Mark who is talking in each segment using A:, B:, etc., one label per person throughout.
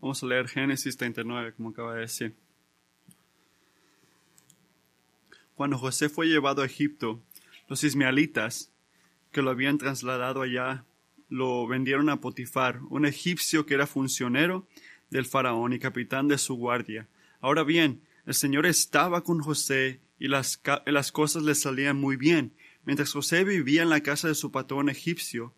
A: Vamos a leer Génesis 39, como acaba de decir. Cuando José fue llevado a Egipto, los ismaelitas que lo habían trasladado allá lo vendieron a Potifar, un egipcio que era funcionero del faraón y capitán de su guardia. Ahora bien, el Señor estaba con José y las, las cosas le salían muy bien. Mientras José vivía en la casa de su patrón egipcio,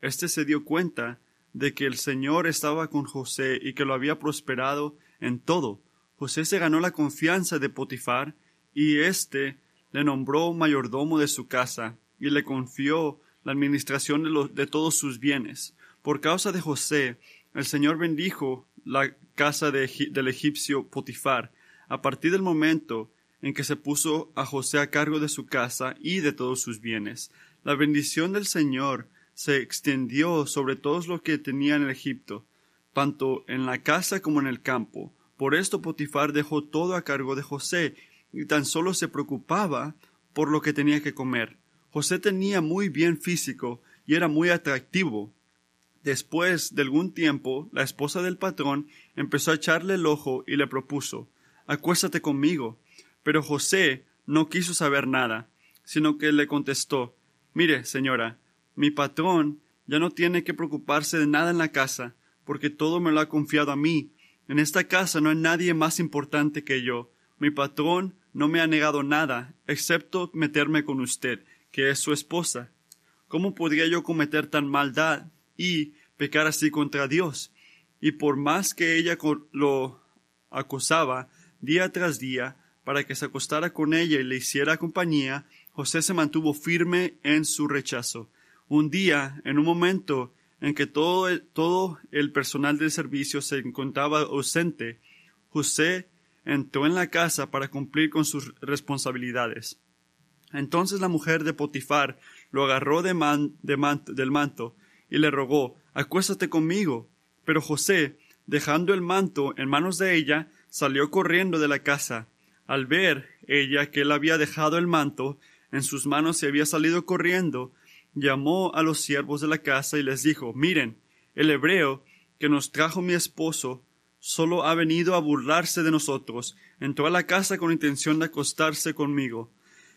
A: éste se dio cuenta de que el Señor estaba con José y que lo había prosperado en todo. José se ganó la confianza de Potifar y éste le nombró mayordomo de su casa y le confió la administración de, de todos sus bienes. Por causa de José, el Señor bendijo la casa del egipcio Potifar. A partir del momento en que se puso a José a cargo de su casa y de todos sus bienes, la bendición del Señor se extendió sobre todos los que tenían en Egipto, tanto en la casa como en el campo. Por esto Potifar dejó todo a cargo de José, y tan solo se preocupaba por lo que tenía que comer. José tenía muy bien físico y era muy atractivo. Después de algún tiempo, la esposa del patrón empezó a echarle el ojo y le propuso Acuéstate conmigo. Pero José no quiso saber nada, sino que le contestó Mire, señora, mi patrón ya no tiene que preocuparse de nada en la casa, porque todo me lo ha confiado a mí. En esta casa no hay nadie más importante que yo. Mi patrón no me ha negado nada, excepto meterme con usted, que es su esposa. ¿Cómo podría yo cometer tan maldad y pecar así contra Dios? Y por más que ella lo acosaba día tras día para que se acostara con ella y le hiciera compañía, José se mantuvo firme en su rechazo. Un día, en un momento en que todo el, todo el personal del servicio se encontraba ausente, José entró en la casa para cumplir con sus responsabilidades. Entonces la mujer de Potifar lo agarró de del manto y le rogó, acuéstate conmigo. Pero José, dejando el manto en manos de ella, salió corriendo de la casa. Al ver ella que él había dejado el manto en sus manos y había salido corriendo, llamó a los siervos de la casa y les dijo Miren, el hebreo que nos trajo mi esposo solo ha venido a burlarse de nosotros, entró a la casa con intención de acostarse conmigo.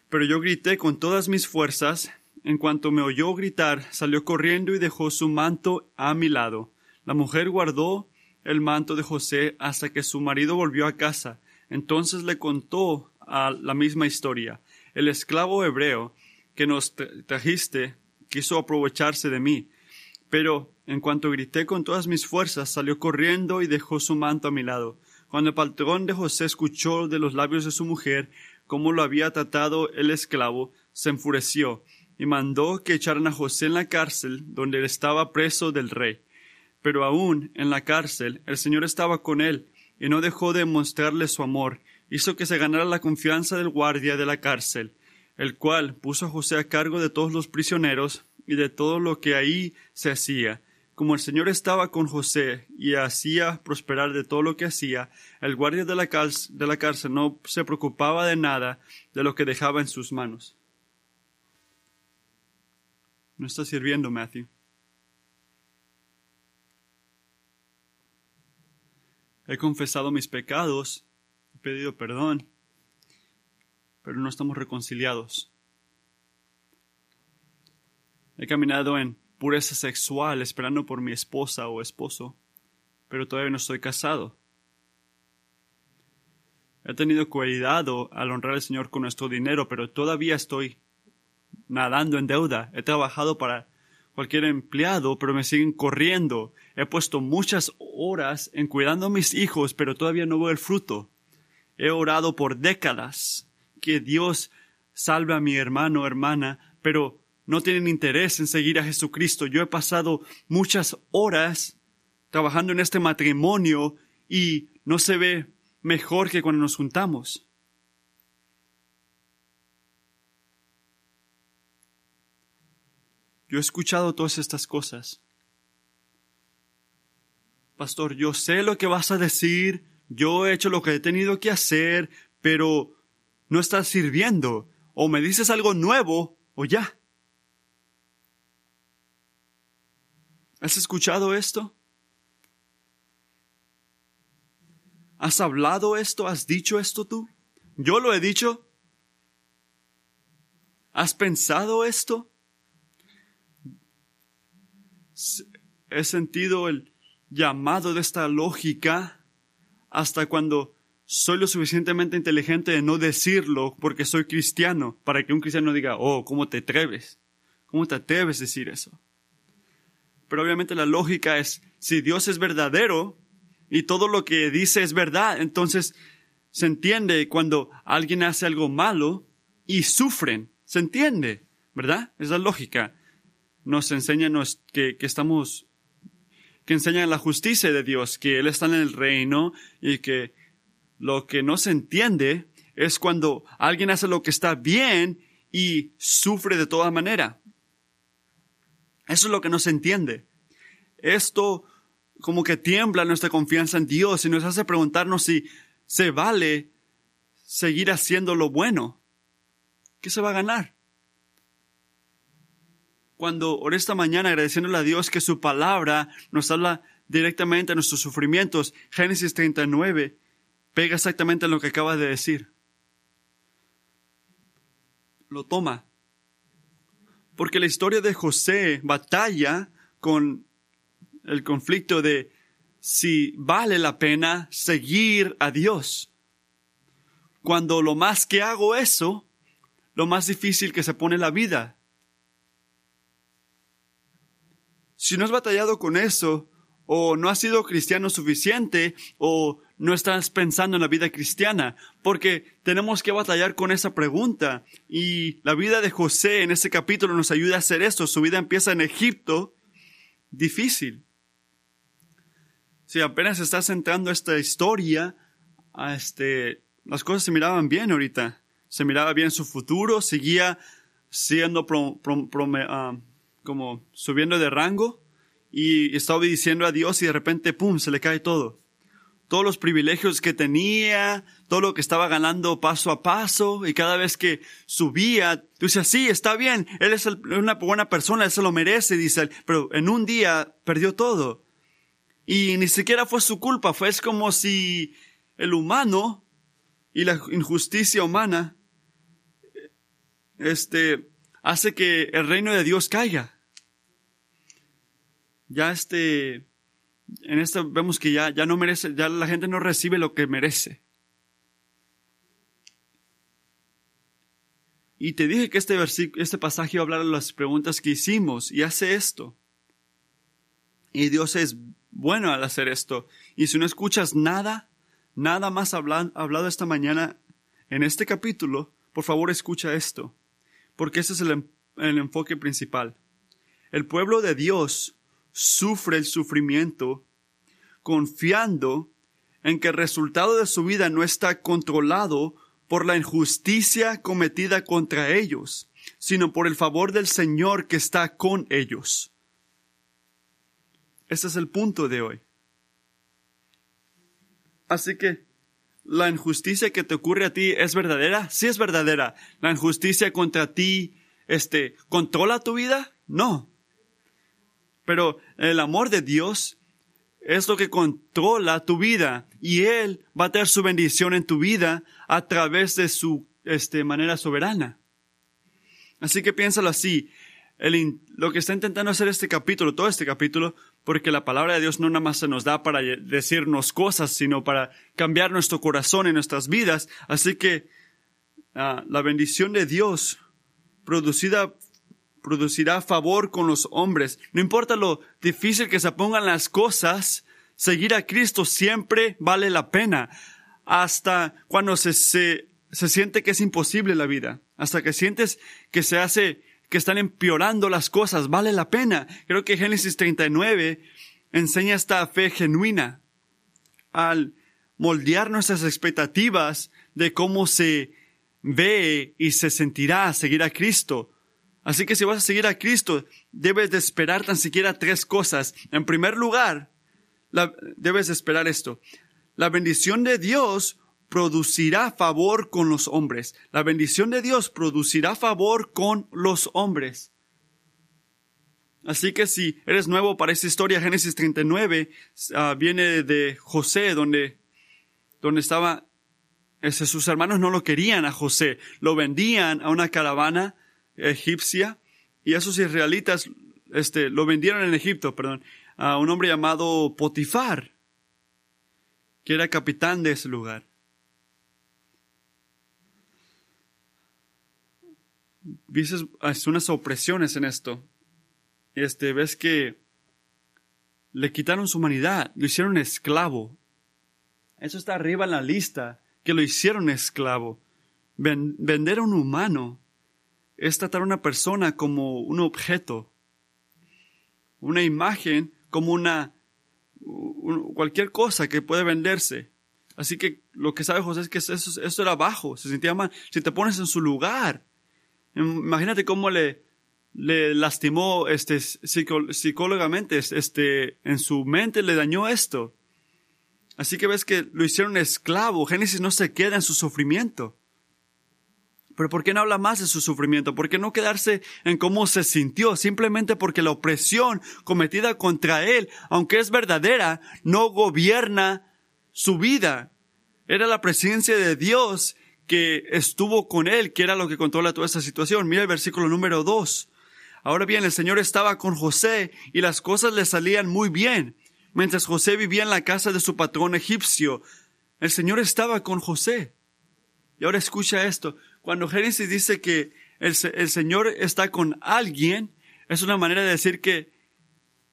A: Pero yo grité con todas mis fuerzas, en cuanto me oyó gritar, salió corriendo y dejó su manto a mi lado. La mujer guardó el manto de José hasta que su marido volvió a casa. Entonces le contó la misma historia. El esclavo hebreo que nos trajiste quiso aprovecharse de mí. Pero en cuanto grité con todas mis fuerzas, salió corriendo y dejó su manto a mi lado. Cuando el patrón de José escuchó de los labios de su mujer cómo lo había tratado el esclavo, se enfureció y mandó que echaran a José en la cárcel donde él estaba preso del rey. Pero aún en la cárcel el Señor estaba con él y no dejó de mostrarle su amor, hizo que se ganara la confianza del guardia de la cárcel el cual puso a José a cargo de todos los prisioneros y de todo lo que ahí se hacía. Como el Señor estaba con José y hacía prosperar de todo lo que hacía, el guardia de la, cárcel no se preocupaba de nada de lo que dejaba en sus manos. No está sirviendo, Matthew. He confesado mis pecados, he pedido perdón pero no estamos reconciliados. He caminado en pureza sexual esperando por mi esposa o esposo, pero todavía no estoy casado. He tenido cuidado al honrar al Señor con nuestro dinero, pero todavía estoy nadando en deuda. He trabajado para cualquier empleado, pero me siguen corriendo. He puesto muchas horas en cuidando a mis hijos, pero todavía no veo el fruto. He orado por décadas que Dios salve a mi hermano o hermana, pero no tienen interés en seguir a Jesucristo. Yo he pasado muchas horas trabajando en este matrimonio y no se ve mejor que cuando nos juntamos. Yo he escuchado todas estas cosas. Pastor, yo sé lo que vas a decir, yo he hecho lo que he tenido que hacer, pero no estás sirviendo. O me dices algo nuevo o ya. ¿Has escuchado esto? ¿Has hablado esto? ¿Has dicho esto tú? Yo lo he dicho. ¿Has pensado esto? He sentido el llamado de esta lógica hasta cuando soy lo suficientemente inteligente de no decirlo porque soy cristiano, para que un cristiano diga, oh, ¿cómo te atreves? ¿Cómo te atreves a decir eso? Pero obviamente la lógica es, si Dios es verdadero y todo lo que dice es verdad, entonces se entiende cuando alguien hace algo malo y sufren, se entiende, ¿verdad? Es la lógica. Nos enseña que, que estamos, que enseña la justicia de Dios, que Él está en el reino y que lo que no se entiende es cuando alguien hace lo que está bien y sufre de toda manera. Eso es lo que no se entiende. Esto como que tiembla nuestra confianza en Dios y nos hace preguntarnos si se vale seguir haciendo lo bueno. ¿Qué se va a ganar? Cuando por esta mañana agradeciéndole a Dios que su palabra nos habla directamente a nuestros sufrimientos, Génesis 39 pega exactamente en lo que acaba de decir. Lo toma. Porque la historia de José batalla con el conflicto de si vale la pena seguir a Dios. Cuando lo más que hago eso, lo más difícil que se pone la vida. Si no has batallado con eso, o no has sido cristiano suficiente, o no estás pensando en la vida cristiana, porque tenemos que batallar con esa pregunta. Y la vida de José en ese capítulo nos ayuda a hacer esto. Su vida empieza en Egipto, difícil. Si apenas estás entrando esta historia, este, las cosas se miraban bien ahorita. Se miraba bien su futuro, seguía siendo ah, como subiendo de rango y estaba obedeciendo a Dios y de repente, ¡pum!, se le cae todo todos los privilegios que tenía, todo lo que estaba ganando paso a paso, y cada vez que subía, tú dices, sí, está bien, él es una buena persona, él se lo merece, dice él, pero en un día perdió todo. Y ni siquiera fue su culpa, fue es como si el humano y la injusticia humana, este, hace que el reino de Dios caiga. Ya este, en esto vemos que ya, ya no merece, ya la gente no recibe lo que merece. Y te dije que este este pasaje iba a hablar de las preguntas que hicimos y hace esto. Y Dios es bueno al hacer esto. Y si no escuchas nada, nada más hablado esta mañana en este capítulo, por favor escucha esto. Porque ese es el, el enfoque principal. El pueblo de Dios sufre el sufrimiento confiando en que el resultado de su vida no está controlado por la injusticia cometida contra ellos, sino por el favor del Señor que está con ellos. Ese es el punto de hoy. Así que, ¿la injusticia que te ocurre a ti es verdadera? Sí es verdadera. ¿La injusticia contra ti, este, controla tu vida? No. Pero el amor de Dios es lo que controla tu vida y Él va a tener su bendición en tu vida a través de su este, manera soberana. Así que piénsalo así. Lo que está intentando hacer este capítulo, todo este capítulo, porque la palabra de Dios no nada más se nos da para decirnos cosas, sino para cambiar nuestro corazón y nuestras vidas. Así que ah, la bendición de Dios producida producirá favor con los hombres. No importa lo difícil que se pongan las cosas, seguir a Cristo siempre vale la pena. Hasta cuando se, se, se siente que es imposible la vida. Hasta que sientes que se hace, que están empeorando las cosas, vale la pena. Creo que Génesis 39 enseña esta fe genuina al moldear nuestras expectativas de cómo se ve y se sentirá seguir a Cristo. Así que si vas a seguir a Cristo, debes de esperar tan siquiera tres cosas. En primer lugar, debes de esperar esto. La bendición de Dios producirá favor con los hombres. La bendición de Dios producirá favor con los hombres. Así que si eres nuevo para esta historia, Génesis 39 ah, viene de José, donde, donde estaba, sus hermanos no lo querían a José, lo vendían a una caravana egipcia y esos israelitas este, lo vendieron en Egipto, perdón, a un hombre llamado Potifar, que era capitán de ese lugar. Viste unas opresiones en esto. Este, ves que le quitaron su humanidad, lo hicieron esclavo. Eso está arriba en la lista, que lo hicieron esclavo. vender a un humano es tratar a una persona como un objeto, una imagen como una cualquier cosa que puede venderse. Así que lo que sabe José es que eso, eso era bajo, se sentía mal. Si te pones en su lugar, imagínate cómo le, le lastimó este, psicólogamente, este, en su mente le dañó esto. Así que ves que lo hicieron esclavo. Génesis no se queda en su sufrimiento. Pero ¿por qué no habla más de su sufrimiento? ¿Por qué no quedarse en cómo se sintió? Simplemente porque la opresión cometida contra él, aunque es verdadera, no gobierna su vida. Era la presencia de Dios que estuvo con él, que era lo que controla toda esta situación. Mira el versículo número dos. Ahora bien, el Señor estaba con José y las cosas le salían muy bien. Mientras José vivía en la casa de su patrón egipcio, el Señor estaba con José. Y ahora escucha esto. Cuando Génesis dice que el, Señor está con alguien, es una manera de decir que,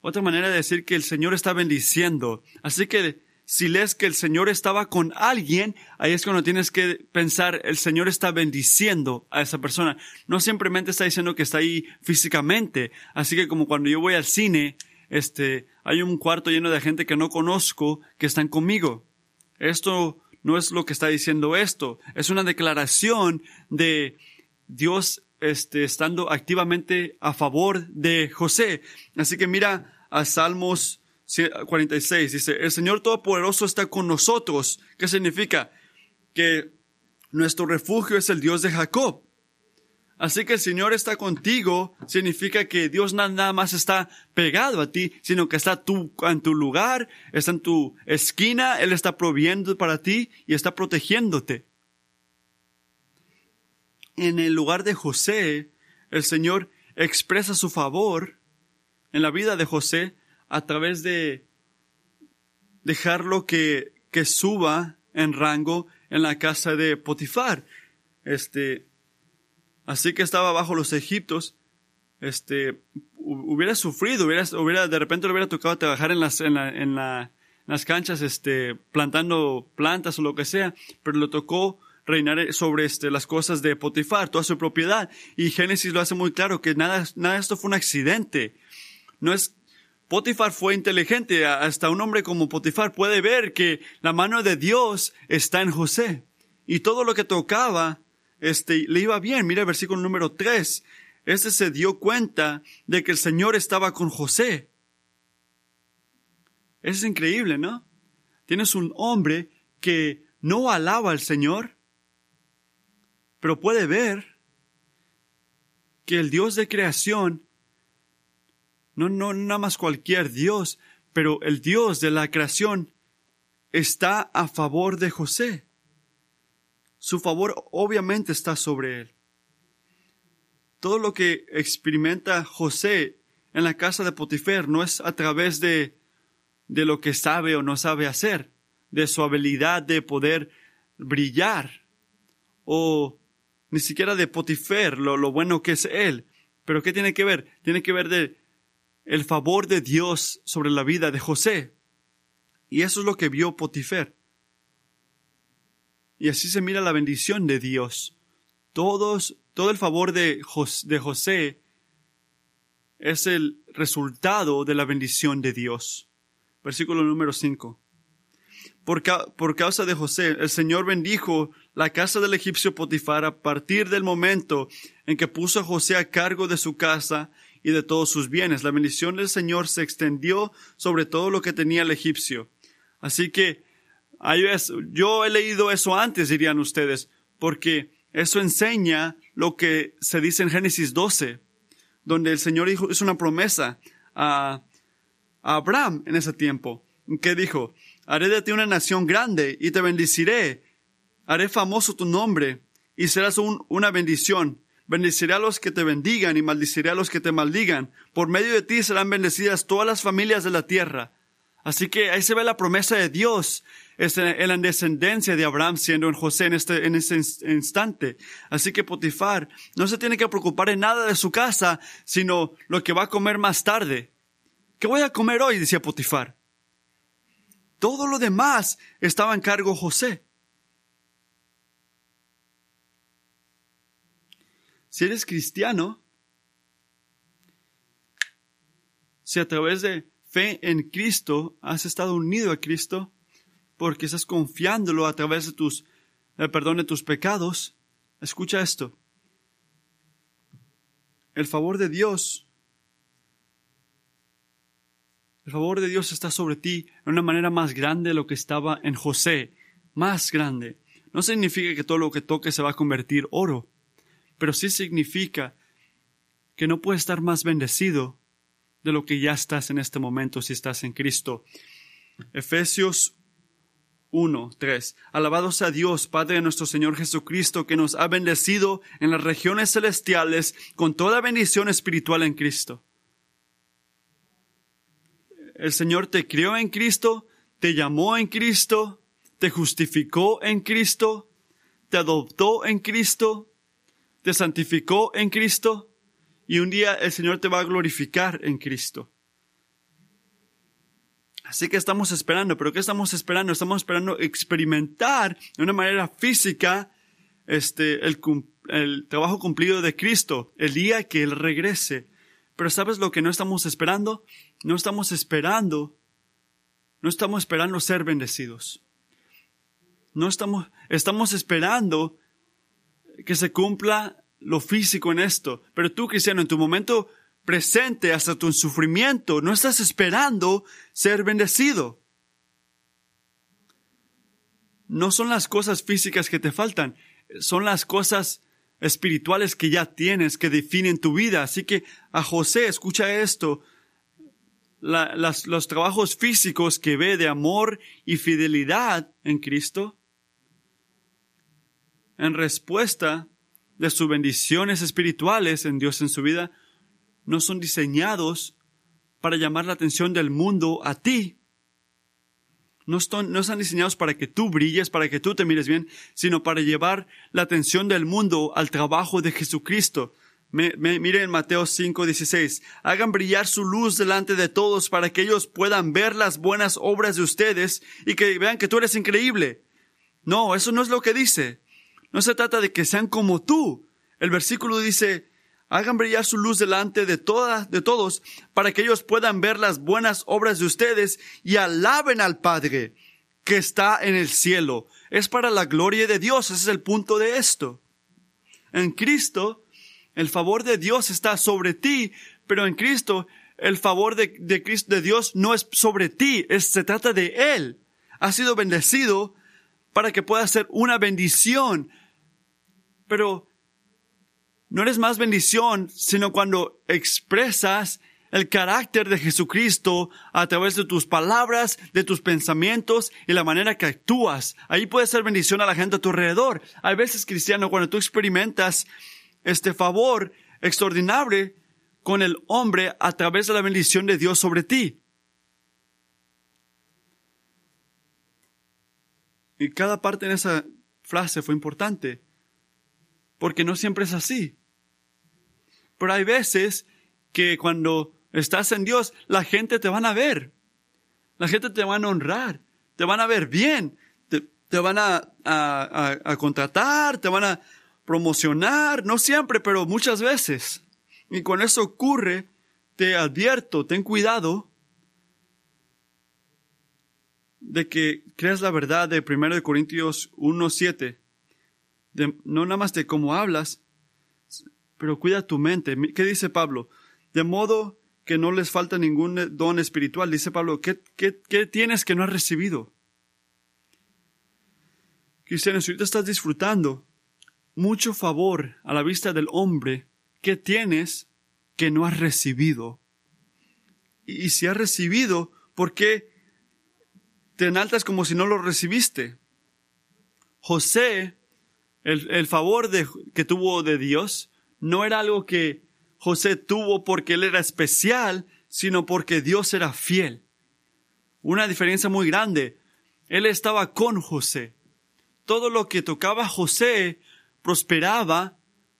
A: otra manera de decir que el Señor está bendiciendo. Así que si lees que el Señor estaba con alguien, ahí es cuando tienes que pensar, el Señor está bendiciendo a esa persona. No simplemente está diciendo que está ahí físicamente. Así que como cuando yo voy al cine, este, hay un cuarto lleno de gente que no conozco que están conmigo. Esto no es lo que está diciendo esto. Es una declaración de Dios este, estando activamente a favor de José. Así que mira a Salmos 46. Dice, el Señor Todopoderoso está con nosotros. ¿Qué significa? Que nuestro refugio es el Dios de Jacob. Así que el Señor está contigo significa que Dios nada más está pegado a ti, sino que está tú en tu lugar, está en tu esquina, Él está proviendo para ti y está protegiéndote. En el lugar de José, el Señor expresa su favor en la vida de José a través de dejarlo que, que suba en rango en la casa de Potifar. Este, así que estaba bajo los egiptos, este, hubiera sufrido, hubiera, hubiera, de repente le hubiera tocado trabajar en las, en la, en la, las canchas, este, plantando plantas o lo que sea, pero le tocó reinar sobre este, las cosas de Potifar, toda su propiedad. Y Génesis lo hace muy claro que nada, nada de esto fue un accidente. No es, Potifar fue inteligente, hasta un hombre como Potifar puede ver que la mano de Dios está en José. Y todo lo que tocaba este, le iba bien. Mira el versículo número 3. Este se dio cuenta de que el Señor estaba con José. Es increíble, ¿no? Tienes un hombre que no alaba al Señor, pero puede ver que el Dios de creación, no, no nada más cualquier Dios, pero el Dios de la creación está a favor de José. Su favor obviamente está sobre él. Todo lo que experimenta José en la casa de Potifer no es a través de, de lo que sabe o no sabe hacer, de su habilidad de poder brillar, o ni siquiera de Potifer, lo, lo bueno que es él. Pero ¿qué tiene que ver? Tiene que ver de el favor de Dios sobre la vida de José. Y eso es lo que vio Potifer. Y así se mira la bendición de Dios. Todos, todo el favor de, José es el resultado de la bendición de Dios. Versículo número 5. Por, por, causa de José, el Señor bendijo la casa del egipcio Potifar a partir del momento en que puso a José a cargo de su casa y de todos sus bienes. La bendición del Señor se extendió sobre todo lo que tenía el egipcio. Así que yo he leído eso antes, dirían ustedes, porque eso enseña lo que se dice en Génesis 12, donde el Señor hizo una promesa a, Abraham en ese tiempo, que dijo, Haré de ti una nación grande y te bendeciré. Haré famoso tu nombre y serás una bendición. Bendeciré a los que te bendigan y maldiciré a los que te maldigan. Por medio de ti serán bendecidas todas las familias de la tierra. Así que ahí se ve la promesa de Dios en la descendencia de Abraham siendo en José en este, en ese instante. Así que Potifar no se tiene que preocupar en nada de su casa, sino lo que va a comer más tarde. ¿Qué voy a comer hoy? decía Potifar. Todo lo demás estaba en cargo José. Si eres cristiano, si a través de fe en Cristo has estado unido a Cristo, porque estás confiándolo a través de tus, el perdón de tus pecados, escucha esto. El favor de Dios, el favor de Dios está sobre ti de una manera más grande de lo que estaba en José, más grande. No significa que todo lo que toque se va a convertir oro, pero sí significa que no puedes estar más bendecido de lo que ya estás en este momento si estás en Cristo. Efesios 1, 3. Alabados a Dios, Padre de nuestro Señor Jesucristo, que nos ha bendecido en las regiones celestiales con toda bendición espiritual en Cristo. El Señor te crió en Cristo, te llamó en Cristo, te justificó en Cristo, te adoptó en Cristo, te santificó en Cristo y un día el Señor te va a glorificar en Cristo. Así que estamos esperando, pero ¿qué estamos esperando? Estamos esperando experimentar de una manera física este, el, trabajo cumplido de Cristo, el día que Él regrese. Pero ¿sabes lo que no estamos esperando? No estamos esperando, no estamos esperando ser bendecidos. No estamos, estamos esperando que se cumpla lo físico en esto. Pero tú, cristiano, en tu momento presente hasta tu sufrimiento, no estás esperando ser bendecido. No son las cosas físicas que te faltan, son las cosas espirituales que ya tienes que definen tu vida. Así que a José, escucha esto, los trabajos físicos que ve de amor y fidelidad en Cristo, en respuesta de sus bendiciones espirituales en Dios en su vida, no son diseñados para llamar la atención del mundo a ti. No están, no están diseñados para que tú brilles, para que tú te mires bien, sino para llevar la atención del mundo al trabajo de Jesucristo. Me, miren Mateo 5, 16. Hagan brillar su luz delante de todos para que ellos puedan ver las buenas obras de ustedes y que vean que tú eres increíble. No, eso no es lo que dice. No se trata de que sean como tú. El versículo dice, hagan brillar su luz delante de todas, de todos, para que ellos puedan ver las buenas obras de ustedes y alaben al Padre que está en el cielo. Es para la gloria de Dios. Ese es el punto de esto. En Cristo, el favor de Dios está sobre ti, pero en Cristo, el favor de, Cristo, de Dios no es sobre ti, se trata de Él. Ha sido bendecido para que pueda ser una bendición pero no eres más bendición, sino cuando expresas el carácter de Jesucristo a través de tus palabras, de tus pensamientos y la manera que actúas. Ahí puede ser bendición a la gente a tu alrededor. Hay veces, cristiano, cuando tú experimentas este favor extraordinario con el hombre a través de la bendición de Dios sobre ti. Y cada parte en esa frase fue importante porque no siempre es así. Pero hay veces que cuando estás en Dios, la gente te van a ver, la gente te van a honrar, te van a ver bien, te, van a, a contratar, te van a promocionar, no siempre, pero muchas veces. Y cuando eso ocurre, te advierto, ten cuidado de que creas la verdad de 1 Corintios 1.7 no nada más de cómo hablas, pero cuida tu mente. ¿Qué dice Pablo? De modo que no les falta ningún don espiritual. Dice Pablo, ¿qué, tienes que no has recibido? Cristiano, si ahorita estás disfrutando mucho favor a la vista del hombre, ¿qué tienes que no has recibido? Y, y si has recibido, ¿por qué te enaltas como si no lo recibiste. José, el, el favor que tuvo de Dios, no era algo que José tuvo porque él era especial, sino porque Dios era fiel. Una diferencia muy grande. Él estaba con José. Todo lo que tocaba José prosperaba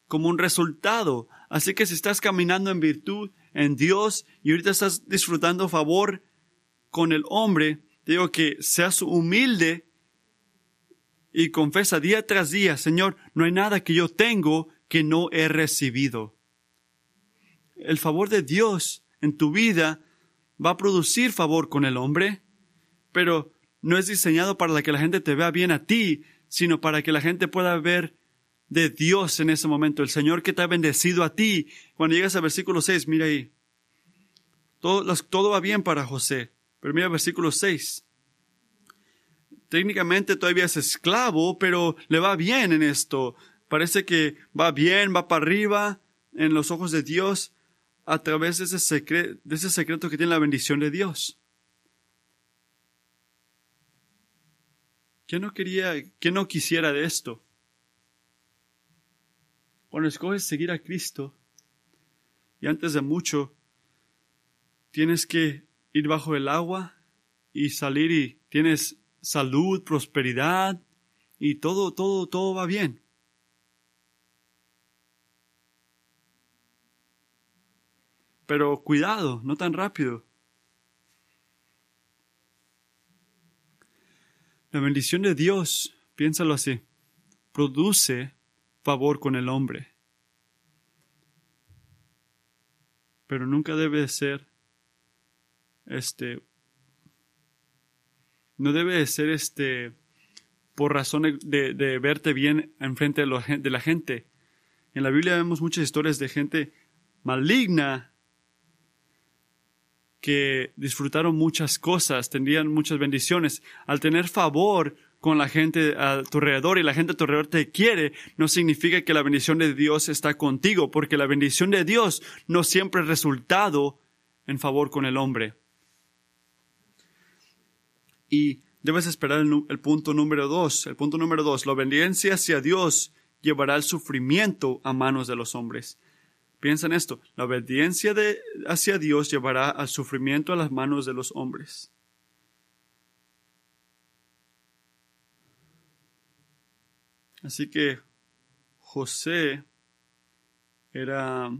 A: como un resultado. Así que si estás caminando en virtud, en Dios, y ahorita estás disfrutando favor con el hombre, digo que seas humilde y confesa día tras día, Señor, no hay nada que yo tengo que no he recibido. El favor de Dios en tu vida va a producir favor con el hombre, pero no es diseñado para que la gente te vea bien a ti, sino para que la gente pueda ver de Dios en ese momento, el Señor que te ha bendecido a ti. Cuando llegas al versículo 6, mira ahí. Todo, va bien para José. Pero mira el versículo 6. Técnicamente todavía es esclavo, pero le va bien en esto. Parece que va bien, va para arriba en los ojos de Dios a través de ese, secreto, de ese secreto que tiene la bendición de Dios. ¿Quién no quería, quién no quisiera de esto? Cuando escoges seguir a Cristo, y antes de mucho, tienes que ir bajo el agua y salir y tienes salud, prosperidad y todo, todo, todo va bien. Pero cuidado, no tan rápido. La bendición de Dios, piénsalo así, produce favor con el hombre. Pero nunca debe ser este no debe ser este por razón de, verte bien enfrente de, de la gente. En la Biblia vemos muchas historias de gente maligna que disfrutaron muchas cosas, tendrían muchas bendiciones. Al tener favor con la gente a tu alrededor y la gente a tu alrededor te quiere, no significa que la bendición de Dios está contigo, porque la bendición de Dios no siempre es resultado en favor con el hombre. Y debes esperar el, punto número dos. El punto número dos, la obediencia hacia Dios llevará el sufrimiento a manos de los hombres. Piensa en esto, la obediencia de, hacia Dios llevará al sufrimiento a las manos de los hombres. Así que José era,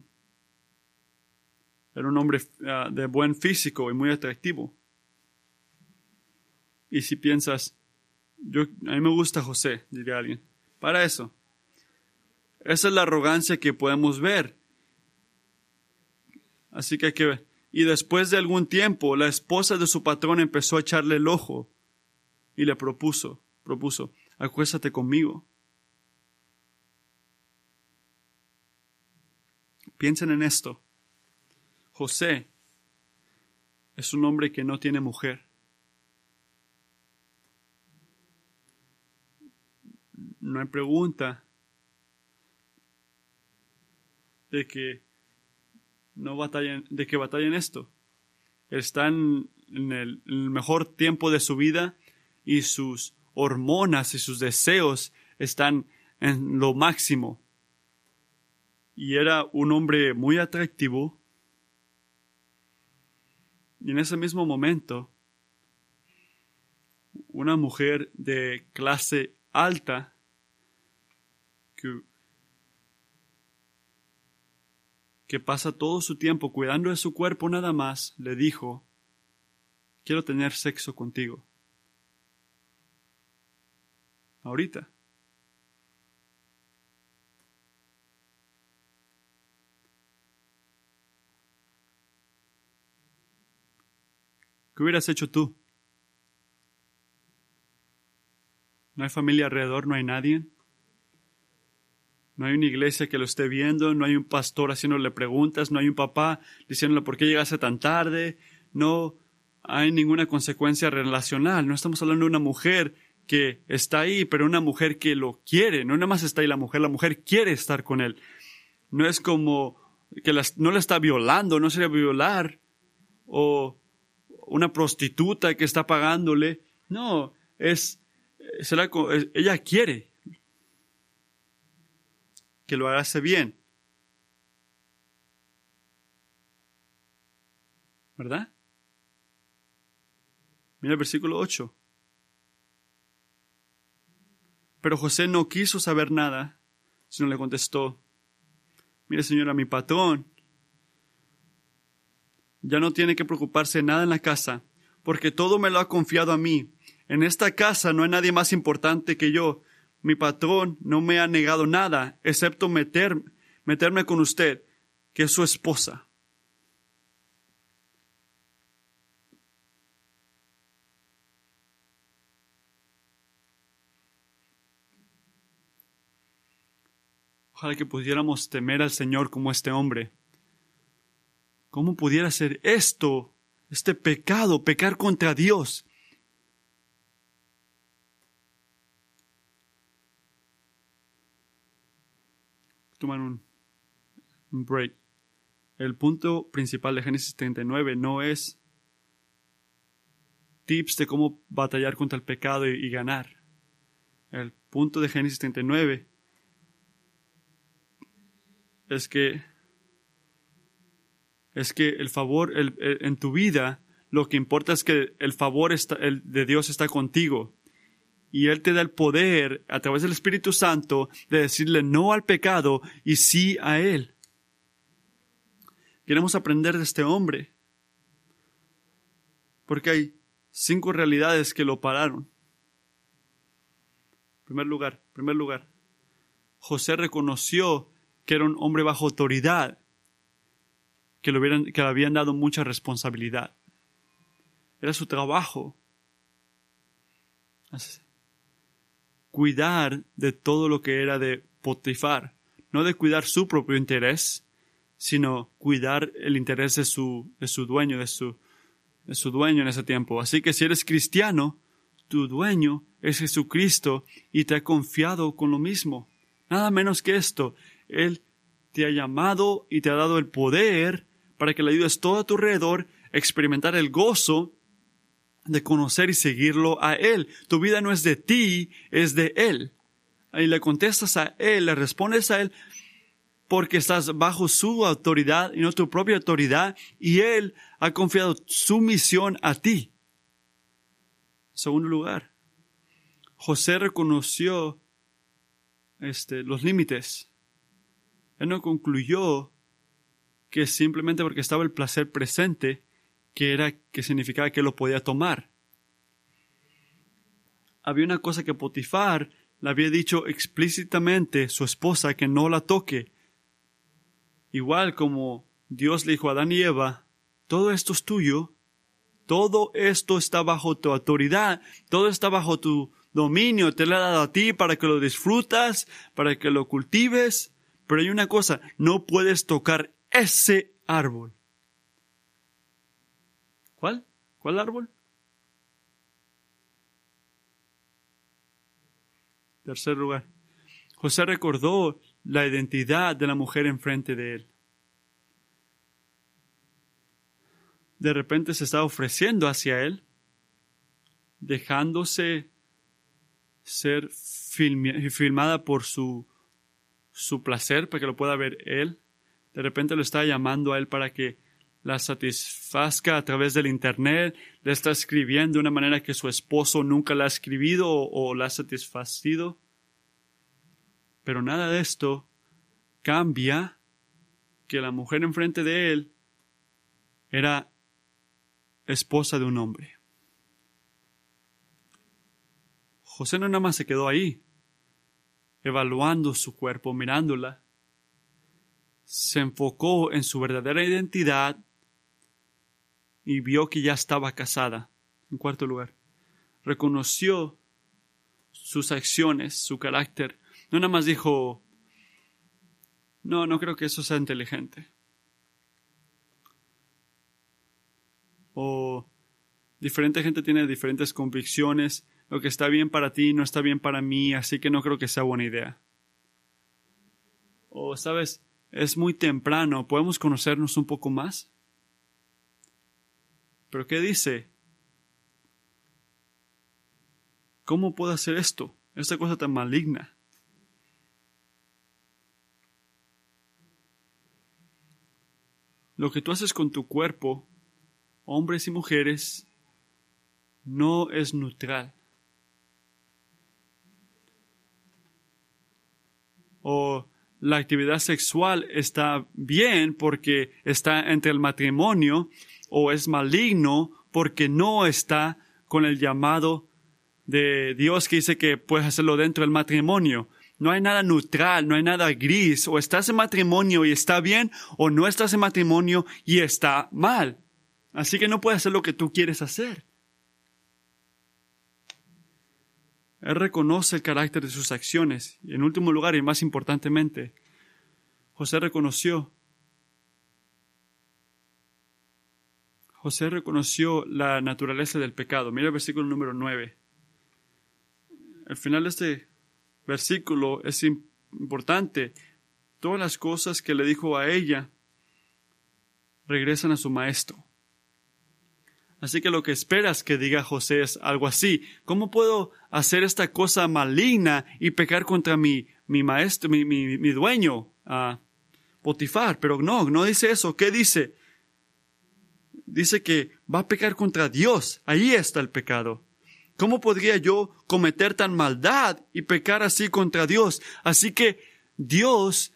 A: era un hombre ah, de buen físico y muy atractivo. Y si piensas, yo, a mí me gusta José, diría alguien, para eso. Esa es la arrogancia que podemos ver. Así que hay que ver. Y después de algún tiempo, la esposa de su patrón empezó a echarle el ojo y le propuso, propuso, acuéstate conmigo. Piensen en esto. José es un hombre que no tiene mujer. No hay pregunta de que no batallen, de que esto. Están en el, en el mejor tiempo de su vida y sus hormonas y sus deseos están en lo máximo y era un hombre muy atractivo. Y en ese mismo momento, una mujer de clase alta que, pasa todo su tiempo cuidando de su cuerpo nada más, le dijo, quiero tener sexo contigo. Ahorita. ¿Qué hubieras hecho tú? No hay familia alrededor, no hay nadie. No hay una iglesia que lo esté viendo, no hay un pastor haciéndole preguntas, no hay un papá diciéndole por qué llegaste tan tarde, no hay ninguna consecuencia relacional. No estamos hablando de una mujer que está ahí, pero una mujer que lo quiere. No nada más está ahí la mujer, la mujer quiere estar con él. No es como que no la está violando, no sería violar o una prostituta que está pagándole No, es, será, ella quiere que lo haga bien. ¿Verdad? Mira el versículo 8. Pero José no quiso saber nada, sino le contestó, mire señora, mi patrón ya no tiene que preocuparse nada en la casa, porque todo me lo ha confiado a mí. En esta casa no hay nadie más importante que yo. Mi patrón no me ha negado nada, excepto meter, meterme con usted, que es su esposa. Ojalá que pudiéramos temer al Señor como este hombre. ¿Cómo pudiera ser esto, este pecado, pecar contra Dios? Tomar un, break. El punto principal de Génesis 39 no es tips de cómo batallar contra el pecado y, y ganar. El punto de Génesis 39 es que es que el favor en tu vida lo que importa es que el favor de Dios está contigo y Él te da el poder a través del Espíritu Santo de decirle no al pecado y sí a Él. Queremos aprender de este hombre porque hay cinco realidades que lo pararon. primer lugar, primer lugar, José reconoció que era un hombre bajo autoridad, que, le, que habían dado mucha responsabilidad. Era su trabajo. Cuidar de todo lo que era de Potifar, no de cuidar su propio interés, sino cuidar el interés de su, de su dueño, de su, de su dueño en ese tiempo. Así que si eres cristiano, tu dueño es Jesucristo y te ha confiado con lo mismo. Nada menos que esto. Él te ha llamado y te ha dado el poder para que le ayudes todo a tu alrededor a experimentar el gozo de conocer y seguirlo a Él. Tu vida no es de ti, es de Él. Y le contestas a Él, le respondes a Él porque estás bajo su autoridad y no tu propia autoridad y Él ha confiado su misión a ti. Segundo lugar, José reconoció este, los límites él no concluyó que simplemente porque estaba el placer presente, que era que significaba que lo podía tomar. Había una cosa que Potifar le había dicho explícitamente su esposa que no la toque. Igual como Dios le dijo a Adán y Eva, todo esto es tuyo, todo esto está bajo tu autoridad, todo está bajo tu dominio, te lo ha dado a ti para que lo disfrutas, para que lo cultives, pero hay una cosa, no puedes tocar ese árbol. ¿Cuál? ¿Cuál árbol? Tercer lugar. José recordó la identidad de la mujer enfrente de él. De repente se está ofreciendo hacia él, dejándose ser filmada por su su placer para que lo pueda ver él. De repente lo está llamando a él para que la satisfazca a través del Internet, le está escribiendo de una manera que su esposo nunca la ha escribido o, la ha satisfacido. Pero nada de esto cambia que la mujer enfrente de él era esposa de un hombre. José no nada más se quedó ahí evaluando su cuerpo, mirándola, se enfocó en su verdadera identidad y vio que ya estaba casada. En cuarto lugar, reconoció sus acciones, su carácter. No nada más dijo, no, no creo que eso sea inteligente. O diferente gente tiene diferentes convicciones lo que está bien para ti no está bien para mí, así que no creo que sea buena idea. O, sabes, es muy temprano, ¿podemos conocernos un poco más? ¿Pero qué dice? ¿Cómo puedo hacer esto? Esta cosa tan maligna. Lo que tú haces con tu cuerpo, hombres y mujeres, no es neutral. O la actividad sexual está bien porque está entre el matrimonio o es maligno porque no está con el llamado de Dios que dice que puedes hacerlo dentro del matrimonio. No hay nada neutral, no hay nada gris. O estás en matrimonio y está bien, o no estás en matrimonio y está mal. Así que no puedes hacer lo que tú quieres hacer. Él reconoce el carácter de sus acciones. Y en último lugar, y más importantemente, José reconoció José reconoció la naturaleza del pecado. Mira el versículo número 9. Al final de este versículo es importante. Todas las cosas que le dijo a ella regresan a su maestro. Así que lo que esperas que diga José es algo así. ¿Cómo puedo hacer esta cosa maligna y pecar contra mi, mi maestro, mi, mi, dueño, a Potifar? Pero no, no dice eso. ¿Qué dice? Dice que va a pecar contra Dios. Ahí está el pecado. ¿Cómo podría yo cometer tan maldad y pecar así contra Dios? Así que Dios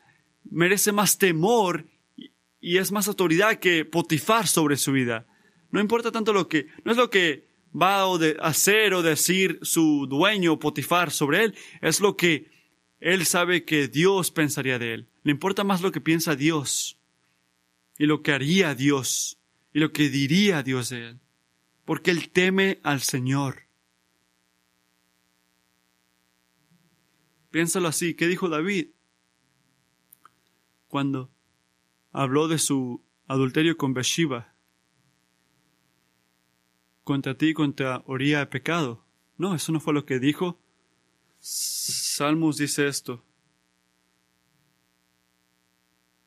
A: merece más temor y es más autoridad que Potifar sobre su vida. No importa tanto lo que, no es lo que va a hacer o decir su dueño Potifar sobre él, es lo que él sabe que Dios pensaría de él. Le importa más lo que piensa Dios y lo que haría Dios y lo que diría Dios de él, porque él teme al Señor. Piénsalo así, ¿qué dijo David cuando habló de su adulterio con Bathsheba? Contra ti, contra Oría he pecado. No, eso no fue lo que dijo. Salmos dice esto.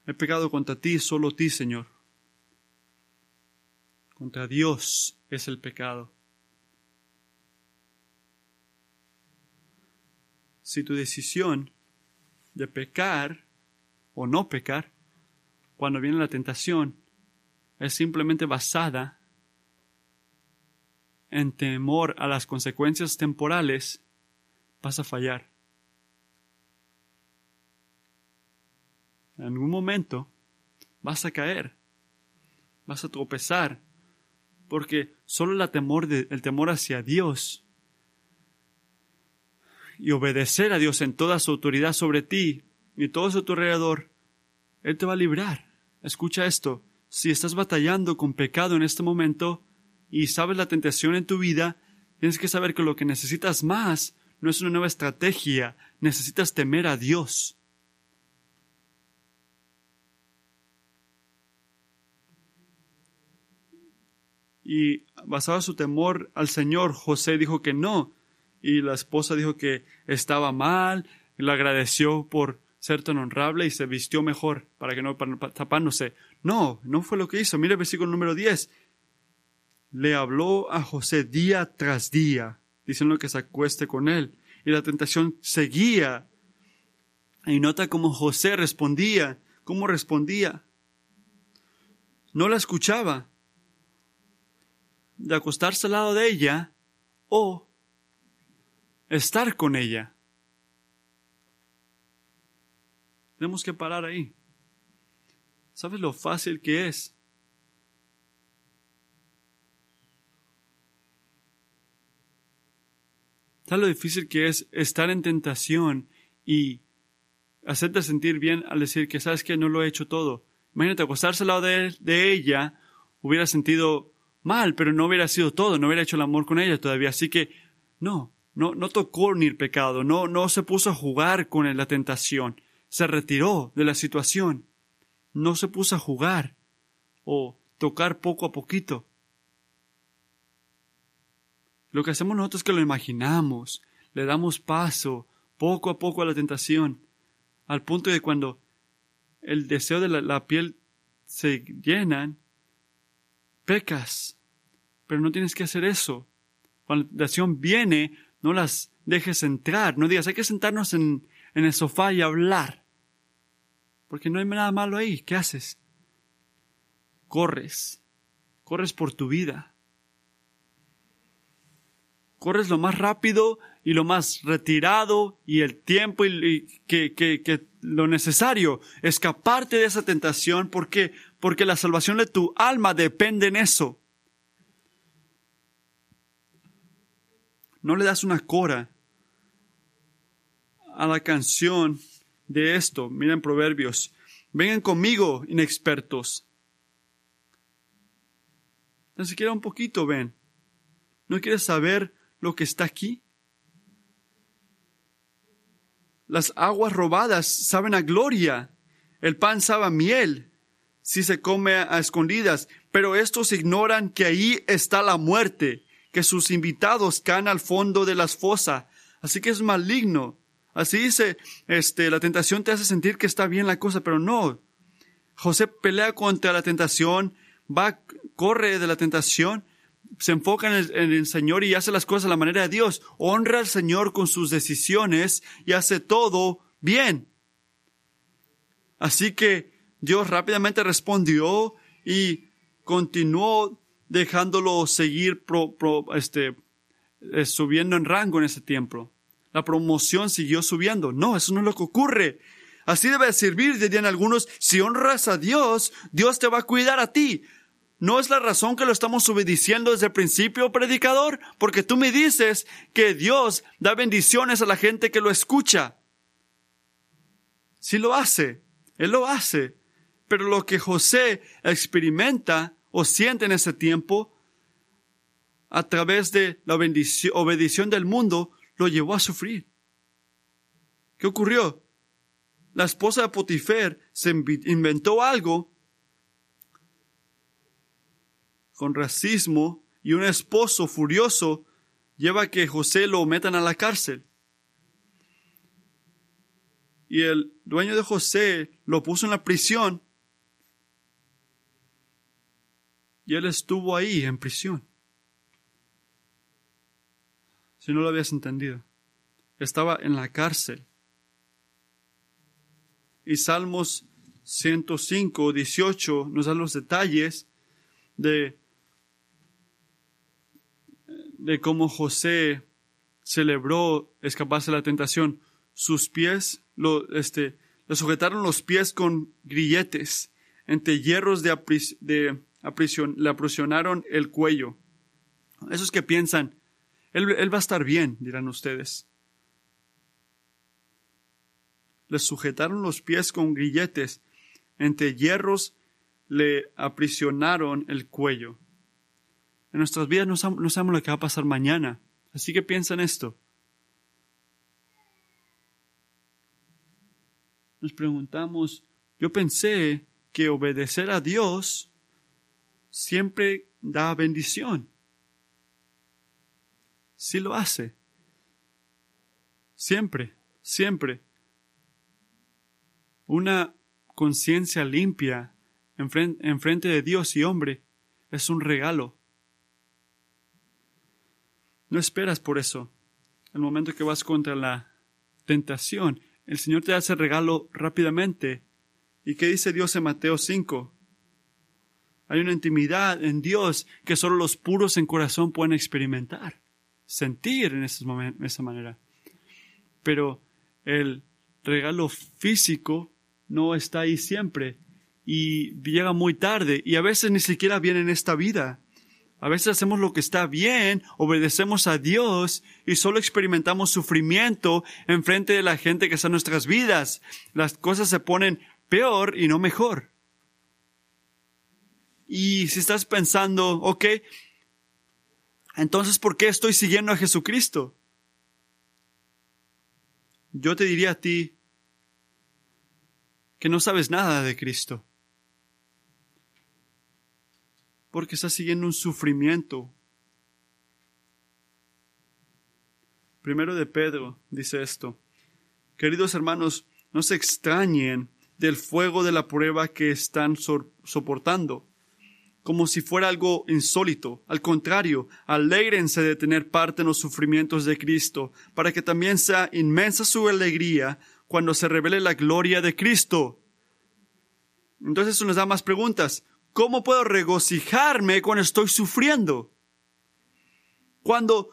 A: He pecado contra ti, solo ti, Señor. Contra Dios es el pecado. Si tu decisión de pecar o no pecar, cuando viene la tentación, es simplemente basada en temor a las consecuencias temporales, vas a fallar. En algún momento vas a caer, vas a tropezar, porque solo el temor hacia Dios y obedecer a Dios en toda su autoridad sobre ti y todo tu alrededor, Él te va a librar. Escucha esto, si estás batallando con pecado en este momento, y sabes la tentación en tu vida, tienes que saber que lo que necesitas más no es una nueva estrategia, necesitas temer a Dios. Y basado en su temor al Señor, José dijo que no. Y la esposa dijo que estaba mal, le agradeció por ser tan honrable y se vistió mejor para que no tapándose. No, no fue lo que hizo. Mire el versículo número 10 le habló a José día tras día, diciendo que se acueste con él. Y la tentación seguía. Y nota cómo José respondía, cómo respondía. No la escuchaba. De acostarse al lado de ella o estar con ella. Tenemos que parar ahí. ¿Sabes lo fácil que es ¿Sabes lo difícil que es estar en tentación y hacerte sentir bien al decir que sabes que no lo he hecho todo? Imagínate acostarse al lado de, de ella, hubiera sentido mal, pero no hubiera sido todo, no hubiera hecho el amor con ella todavía. Así que no, no, no tocó ni el pecado, no, no se puso a jugar con la tentación, se retiró de la situación, no se puso a jugar o tocar poco a poquito. Lo que hacemos nosotros es que lo imaginamos, le damos paso poco a poco a la tentación, al punto de cuando el deseo de la, piel se llena, pecas. Pero no tienes que hacer eso. Cuando la tentación viene, no las dejes entrar, no digas, hay que sentarnos en, en el sofá y hablar, porque no hay nada malo ahí, ¿qué haces? Corres, corres por tu vida, corres lo más rápido y lo más retirado y el tiempo y, que, que, que, lo necesario, escaparte de esa tentación porque, porque la salvación de tu alma depende en eso. No le das una cora a la canción de esto. Miren Proverbios. Vengan conmigo, inexpertos. Ni siquiera un poquito ven. ¿No quieres saber lo que está aquí? Las aguas robadas saben a gloria. El pan sabe a miel si se come a escondidas. Pero estos ignoran que ahí está la muerte, que sus invitados caen al fondo de las fosas. Así que es maligno. Así dice, este, la tentación te hace sentir que está bien la cosa, pero no. José pelea contra la tentación, va, corre de la tentación, se enfoca en el, Señor y hace las cosas a la manera de Dios. Honra al Señor con sus decisiones y hace todo bien. Así que Dios rápidamente respondió y continuó dejándolo seguir este, eh, subiendo en rango en ese tiempo. La promoción siguió subiendo. No, eso no es lo que ocurre. Así debe servir, dirían algunos. Si honras a Dios, Dios te va a cuidar a ti. ¿No es la razón que lo estamos obedeciendo desde el principio, predicador? Porque tú me dices que Dios da bendiciones a la gente que lo escucha. Sí lo hace, Él lo hace. Pero lo que José experimenta o siente en ese tiempo, a través de la obediencia del mundo, lo llevó a sufrir. ¿Qué ocurrió? La esposa de Potifer se inventó algo con racismo y un esposo furioso lleva a que José lo metan a la cárcel. Y el dueño de José lo puso en la prisión y él estuvo ahí en prisión. Si no lo habías entendido, estaba en la cárcel. Y Salmos 105, 18 nos da los detalles de de cómo José celebró escaparse de la tentación. Sus pies, este, le sujetaron los pies con grilletes, entre hierros de, de aprisión, le aprisionaron el cuello. Esos que piensan, él, él va a estar bien, dirán ustedes. Le sujetaron los pies con grilletes, entre hierros le aprisionaron el cuello. En nuestras vidas no, sabemos lo que va a pasar mañana. Así que piensa en esto. Nos preguntamos, yo pensé que obedecer a Dios siempre da bendición. Sí lo hace. Siempre, siempre. Una conciencia limpia en frente de Dios y hombre es un regalo. No esperas por eso. El momento que vas contra la tentación, el Señor te hace regalo rápidamente. ¿Y qué dice Dios en Mateo 5? Hay una intimidad en Dios que solo los puros en corazón pueden experimentar, sentir en esa manera. Pero el regalo físico no está ahí siempre y llega muy tarde y a veces ni siquiera viene en esta vida. A veces hacemos lo que está bien, obedecemos a Dios y solo experimentamos sufrimiento en frente de la gente que está en nuestras vidas. Las cosas se ponen peor y no mejor. Y si estás pensando, ok, entonces ¿por qué estoy siguiendo a Jesucristo? Yo te diría a ti que no sabes nada de Cristo. Porque está siguiendo un sufrimiento. Primero de Pedro dice esto. Queridos hermanos, no se extrañen del fuego de la prueba que están soportando, como si fuera algo insólito. Al contrario, alégrense de tener parte en los sufrimientos de Cristo, para que también sea inmensa su alegría cuando se revele la gloria de Cristo. Entonces eso nos da más preguntas. ¿Cómo puedo regocijarme cuando estoy sufriendo? Cuando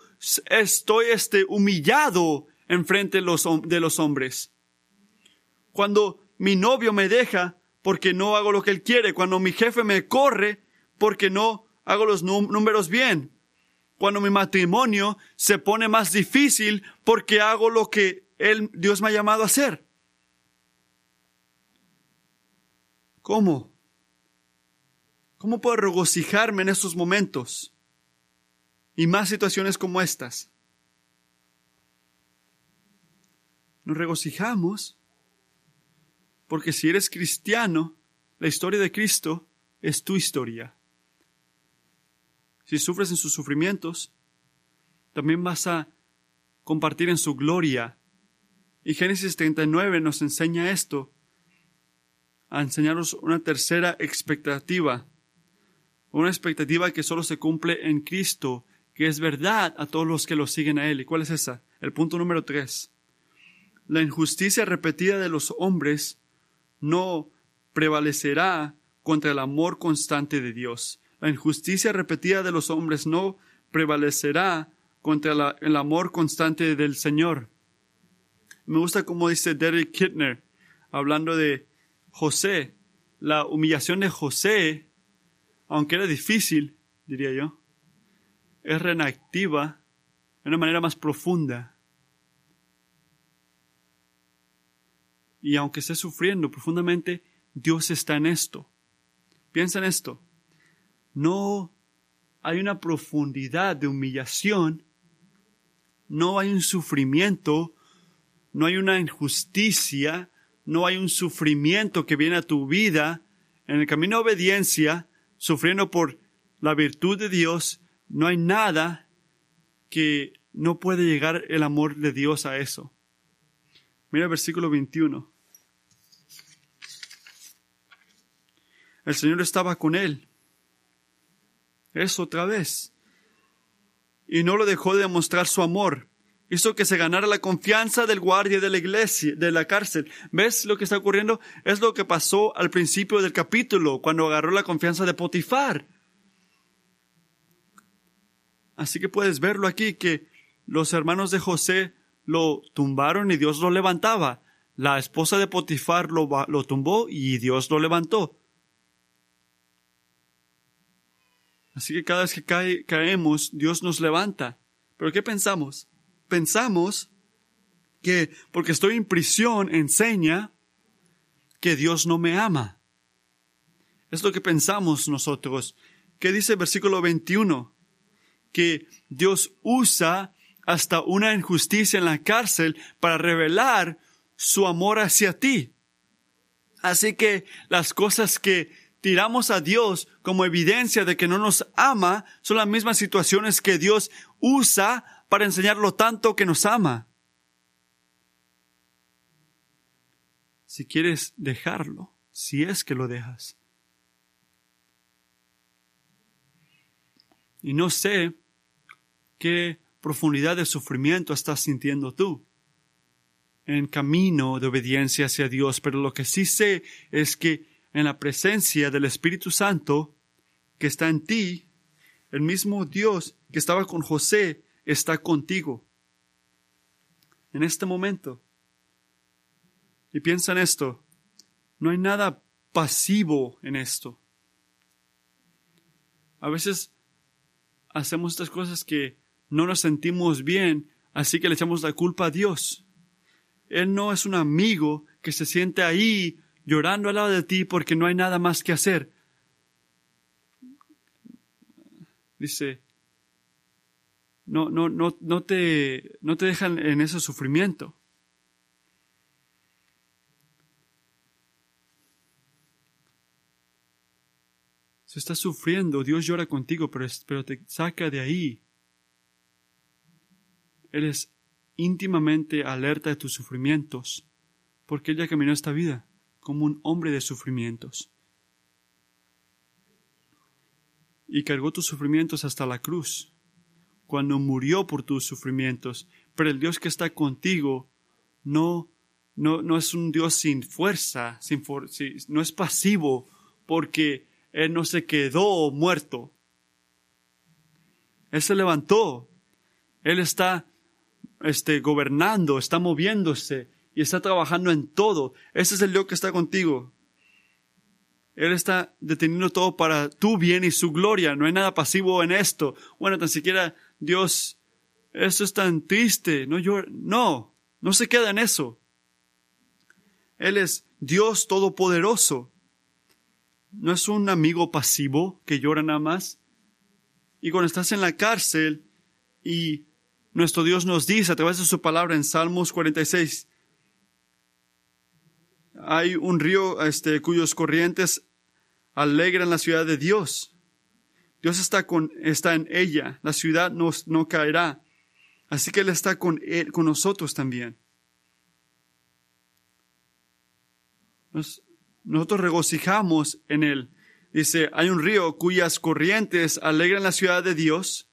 A: estoy este, humillado en frente de los, de los hombres. Cuando mi novio me deja porque no hago lo que él quiere. Cuando mi jefe me corre porque no hago los números bien. Cuando mi matrimonio se pone más difícil porque hago lo que Dios me ha llamado a hacer. ¿Cómo? ¿Cómo puedo regocijarme en estos momentos? Y más situaciones como estas. Nos regocijamos porque si eres cristiano, la historia de Cristo es tu historia. Si sufres en sus sufrimientos, también vas a compartir en su gloria. Y Génesis 39 nos enseña esto, a enseñarnos una tercera expectativa, una expectativa que solo se cumple en Cristo, que es verdad a todos los que lo siguen a Él. ¿Y cuál es esa? El punto número tres. La injusticia repetida de los hombres no prevalecerá contra el amor constante de Dios. La injusticia repetida de los hombres no prevalecerá contra el amor constante del Señor. Me gusta como dice Derek Kittner, hablando de José, la humillación de José, aunque era difícil, diría yo, es reactiva de una manera más profunda. Y aunque esté sufriendo profundamente, Dios está en esto. Piensa en esto. No hay una profundidad de humillación, no hay un sufrimiento, no hay una injusticia, no hay un sufrimiento que viene a tu vida en el camino de obediencia, sufriendo por la virtud de Dios, no hay nada que no puede llegar el amor de Dios a eso. Mira el versículo 21. El Señor estaba con él. Eso otra vez. Y no lo dejó de demostrar su amor. Hizo que se ganara la confianza del guardia de la iglesia, de la cárcel. ¿Ves lo que está ocurriendo? Es lo que pasó al principio del capítulo, cuando agarró la confianza de Potifar. Así que puedes verlo aquí, que los hermanos de José lo tumbaron y Dios lo levantaba. La esposa de Potifar lo, lo tumbó y Dios lo levantó. Así que cada vez que caemos, Dios nos levanta. Pero ¿qué pensamos? Pensamos que porque estoy en prisión enseña que Dios no me ama. Es lo que pensamos nosotros. ¿Qué dice el versículo 21? Que Dios usa hasta una injusticia en la cárcel para revelar su amor hacia ti. Así que las cosas que tiramos a Dios como evidencia de que no nos ama son las mismas situaciones que Dios usa para enseñar lo tanto que nos ama. Si quieres dejarlo, si es que lo dejas. Y no sé qué profundidad de sufrimiento estás sintiendo tú en camino de obediencia hacia Dios, pero lo que sí sé es que en la presencia del Espíritu Santo que está en ti, el mismo Dios que estaba con José está contigo. En este momento. Y piensa en esto. No hay nada pasivo en esto. A veces hacemos estas cosas que no nos sentimos bien, así que le echamos la culpa a Dios. Él no es un amigo que se siente ahí llorando al lado de ti porque no hay nada más que hacer. Dice, no, no, no, no te, no te dejan en ese sufrimiento. Si estás sufriendo, Dios llora contigo, pero, pero te saca de ahí. Él es íntimamente alerta de tus sufrimientos, porque Él ya caminó esta vida como un hombre de sufrimientos. y cargó tus sufrimientos hasta la cruz, cuando murió por tus sufrimientos. Pero el Dios que está contigo no, no, no es un Dios sin fuerza, sin no es pasivo, porque Él no se quedó muerto. Él se levantó. Él está este, gobernando, está moviéndose y está trabajando en todo. Ese es el Dios que está contigo. Él está deteniendo todo para tu bien y su gloria. No hay nada pasivo en esto. Bueno, tan siquiera Dios, esto es tan triste. No, yo, no, no se queda en eso. Él es Dios todopoderoso. No es un amigo pasivo que llora nada más. Y cuando estás en la cárcel y nuestro Dios nos dice a través de su palabra en Salmos 46, hay un río este, cuyos corrientes alegran la ciudad de Dios. Dios está, con, está en ella, la ciudad no, no caerá. Así que Él está con, con nosotros también. nosotros regocijamos en Él. Dice, hay un río cuyas corrientes alegran la ciudad de Dios,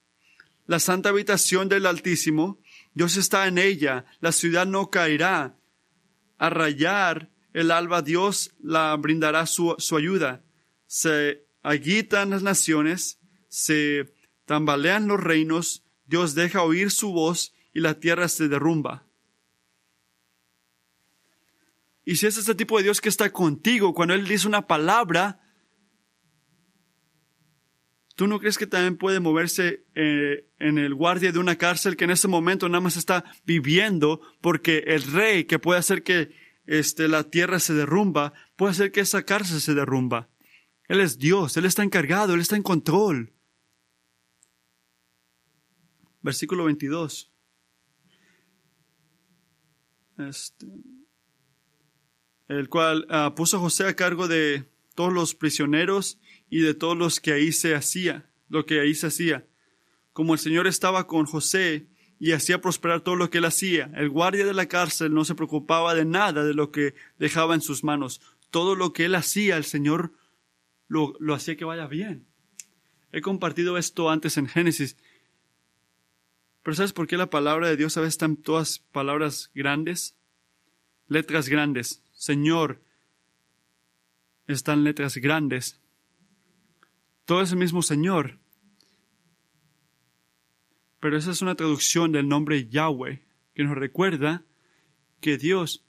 A: la santa habitación del Altísimo. Dios está en ella, la ciudad no caerá. A rayar el alba Dios la brindará su, su ayuda. Se agitan las naciones, se tambalean los reinos, Dios deja oír su voz y la tierra se derrumba. Y si es este tipo de Dios que está contigo, cuando Él dice una palabra, ¿tú no crees que también puede moverse eh, en el guardia de una cárcel que en ese momento nada más está viviendo porque el rey que puede hacer que este, la tierra se derrumba, puede hacer que esa cárcel se derrumba. Él es Dios, Él está encargado, Él está en control. Versículo 22. Este, el cual ah, puso José a cargo de todos los prisioneros y de todos los que ahí se hacía, lo que ahí se hacía. Como el Señor estaba con José y hacía prosperar todo lo que él hacía. El guardia de la cárcel no se preocupaba de nada de lo que dejaba en sus manos. Todo lo que él hacía, el Señor lo, lo hacía que vaya bien. He compartido esto antes en Génesis. Pero ¿sabes por qué la palabra de Dios a veces está en todas palabras grandes? Letras grandes. Señor están letras grandes. Todo es el mismo Señor. Pero esa es una traducción del nombre Yahweh, que nos recuerda que Dios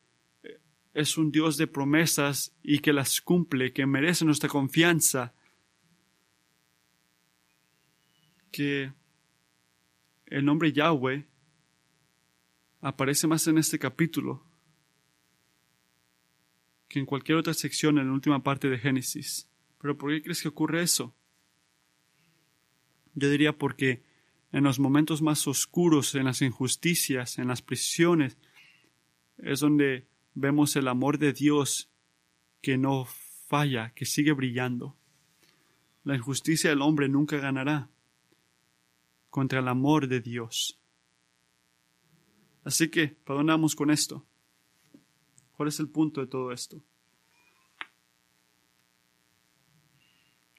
A: es un Dios de promesas y que las cumple, que merece nuestra confianza, que el nombre Yahweh aparece más en este capítulo que en cualquier otra sección en la última parte de Génesis. ¿Pero por qué crees que ocurre eso? Yo diría porque en los momentos más oscuros, en las injusticias, en las prisiones, es donde vemos el amor de Dios que no falla, que sigue brillando. La injusticia del hombre nunca ganará contra el amor de Dios. Así que, perdonamos con esto? ¿Cuál es el punto de todo esto?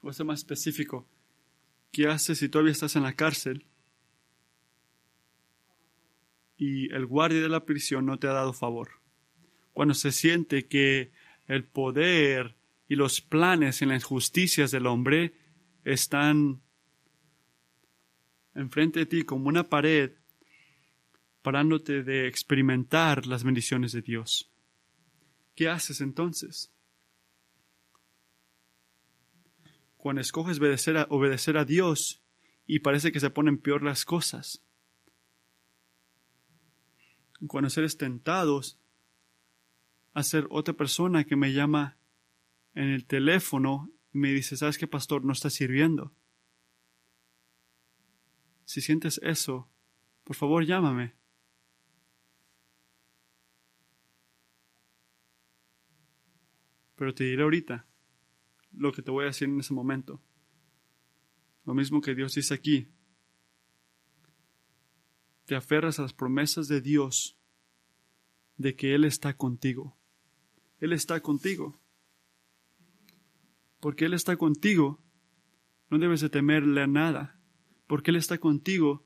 A: O ser más específico, ¿qué haces si todavía estás en la cárcel y el guardia de la prisión no te ha dado favor. Cuando se siente que el poder y los planes en las injusticias del hombre están enfrente de ti como una pared, parándote de experimentar las bendiciones de Dios. ¿Qué haces entonces? Cuando escoges obedecer a, Dios y parece que se ponen peor las cosas, cuando seres tentados a ser otra persona que me llama en el teléfono y me dice, ¿sabes qué, pastor? No está sirviendo. Si sientes eso, por favor llámame. Pero te diré ahorita lo que te voy a decir en ese momento. Lo mismo que Dios dice aquí te aferras a las promesas de Dios de que Él está contigo. Él está contigo. Porque Él está contigo, No debes de temerle a nada, porque Él está contigo.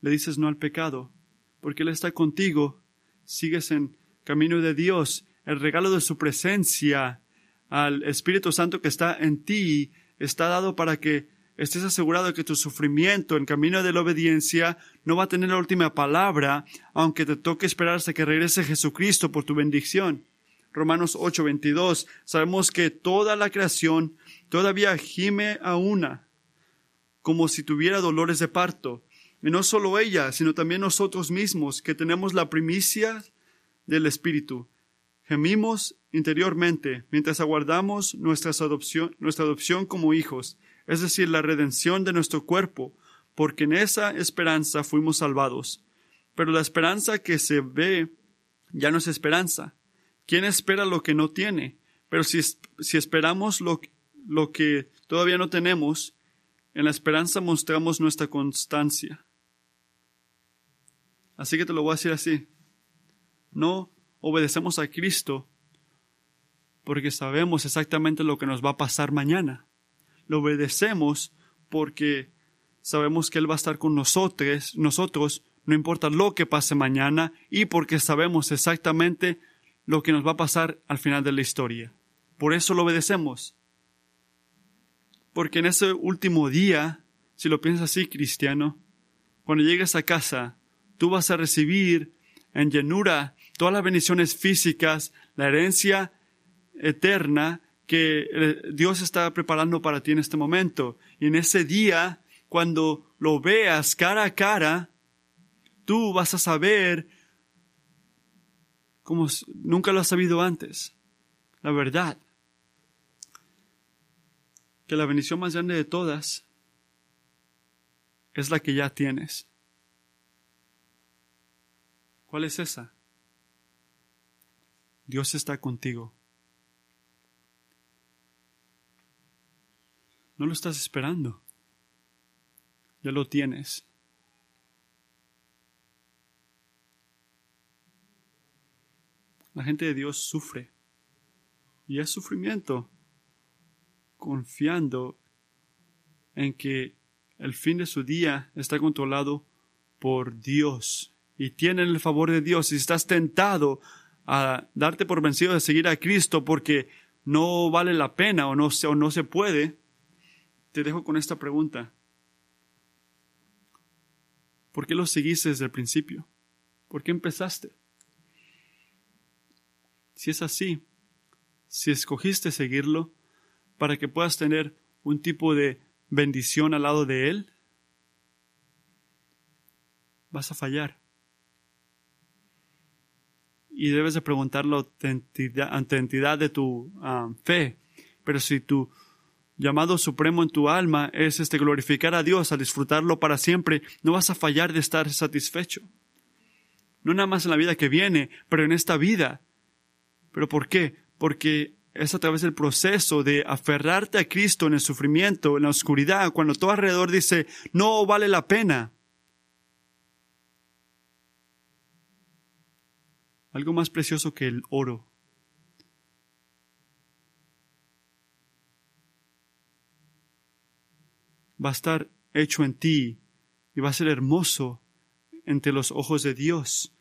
A: Le dices no al pecado, porque Él está contigo. Sigues en camino de Dios. El regalo de su presencia al Espíritu Santo que está en ti está dado para que estés asegurado de que tu sufrimiento en camino de la obediencia no va a tener la última palabra, aunque te toque esperar hasta que regrese Jesucristo por tu bendición. Romanos 8:22, sabemos que toda la creación todavía gime a una, como si tuviera dolores de parto. Y no solo ella, sino también nosotros mismos, que tenemos la primicia del Espíritu. Gemimos interiormente mientras aguardamos nuestra adopción, como hijos es decir, la redención de nuestro cuerpo, porque en esa esperanza fuimos salvados. Pero la esperanza que se ve ya no es esperanza. ¿Quién espera lo que no tiene? Pero si, esperamos lo que todavía no tenemos, en la esperanza mostramos nuestra constancia. Así que te lo voy a decir así. No obedecemos a Cristo porque sabemos exactamente lo que nos va a pasar mañana lo obedecemos porque sabemos que Él va a estar con nosotros, nosotros, no importa lo que pase mañana, y porque sabemos exactamente lo que nos va a pasar al final de la historia. Por eso lo obedecemos. Porque en ese último día, si lo piensas así, cristiano, cuando llegues a casa, tú vas a recibir en llenura todas las bendiciones físicas, la herencia eterna que eh, Dios está preparando para ti en este momento. Y en ese día, cuando lo veas cara a cara, tú vas a saber como nunca lo has sabido antes. La verdad. Que la bendición más grande de todas es la que ya tienes. ¿Cuál es esa? Dios está contigo. No lo estás esperando. Ya lo tienes. La gente de Dios sufre. Y es sufrimiento. Confiando en que el fin de su día está controlado por Dios. Y tienen el favor de Dios. Si estás tentado a darte por vencido de seguir a Cristo porque no vale la pena o no, o no se puede, te dejo con esta pregunta. ¿Por qué lo seguiste desde el principio? ¿Por qué empezaste? Si es así, si escogiste seguirlo para que puedas tener un tipo de bendición al lado de Él, vas a fallar. Y debes de preguntarlo ante entidad de tu ah, fe. Pero si tu llamado supremo en tu alma es este glorificar a Dios, a disfrutarlo para siempre, no vas a fallar de estar satisfecho. No nada más en la vida que viene, pero en esta vida. ¿Pero por qué? Porque es a través del proceso de aferrarte a Cristo en el sufrimiento, en la oscuridad, cuando todo alrededor dice, no vale la pena. Algo más precioso que el oro va a estar hecho en ti y va a ser hermoso entre los ojos de Dios.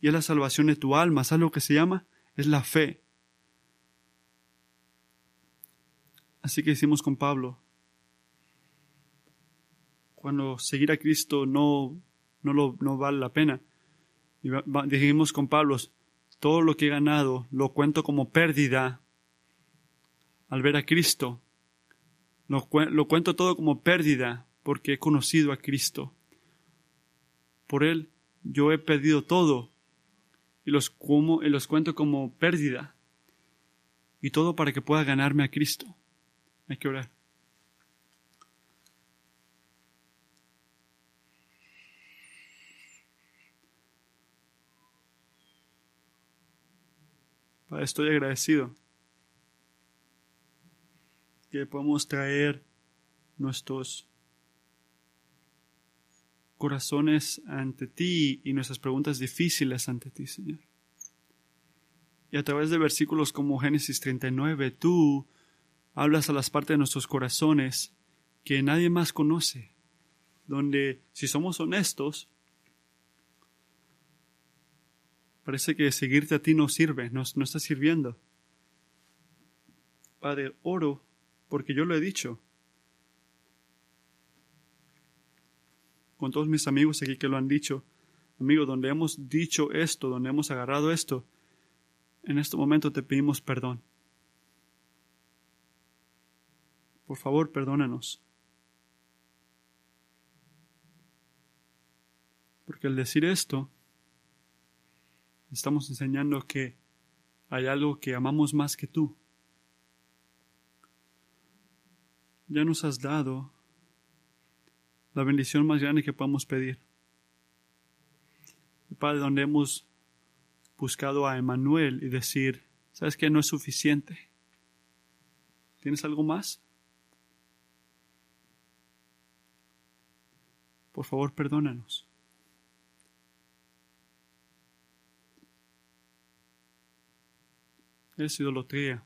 A: Y es la salvación de tu alma. ¿Sabes lo que se llama? Es la fe. Así que hicimos con Pablo. Cuando seguir a Cristo no, no, lo, no vale la pena. Y dijimos con Pablo, todo lo que he ganado lo cuento como pérdida al ver a Cristo. Lo, cuento todo como pérdida porque he conocido a Cristo. Por Él yo he perdido todo y los, como, y los cuento como pérdida. Y todo para que pueda ganarme a Cristo. Hay que orar. Estoy agradecido que podamos traer nuestros corazones ante ti y nuestras preguntas difíciles ante ti, Señor. Y a través de versículos como Génesis 39, tú hablas a las partes de nuestros corazones que nadie más conoce, donde si somos honestos, parece que seguirte a ti no sirve, no, está sirviendo. Padre, oro porque yo lo he dicho. Con todos mis amigos aquí que lo han dicho, amigo, donde hemos dicho esto, donde hemos agarrado esto, en este momento te pedimos perdón. Por favor, perdónanos. Porque al decir esto, estamos enseñando que hay algo que amamos más que tú. Ya nos has dado la bendición más grande que podamos pedir. Padre, donde hemos buscado a Emanuel y decir, ¿sabes qué? No es suficiente. ¿Tienes algo más? Por favor, perdónanos. Es idolatría.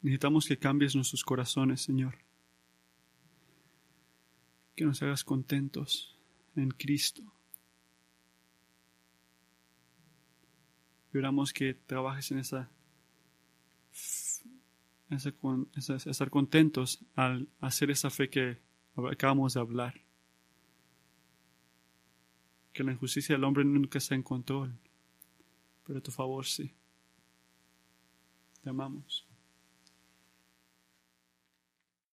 A: Necesitamos que cambies nuestros corazones, Señor. Que nos hagas contentos en Cristo. Esperamos que trabajes en esa, esa, estar contentos al hacer esa fe que acabamos de hablar. Que la injusticia del hombre nunca está en control, pero tu favor sí. Te amamos.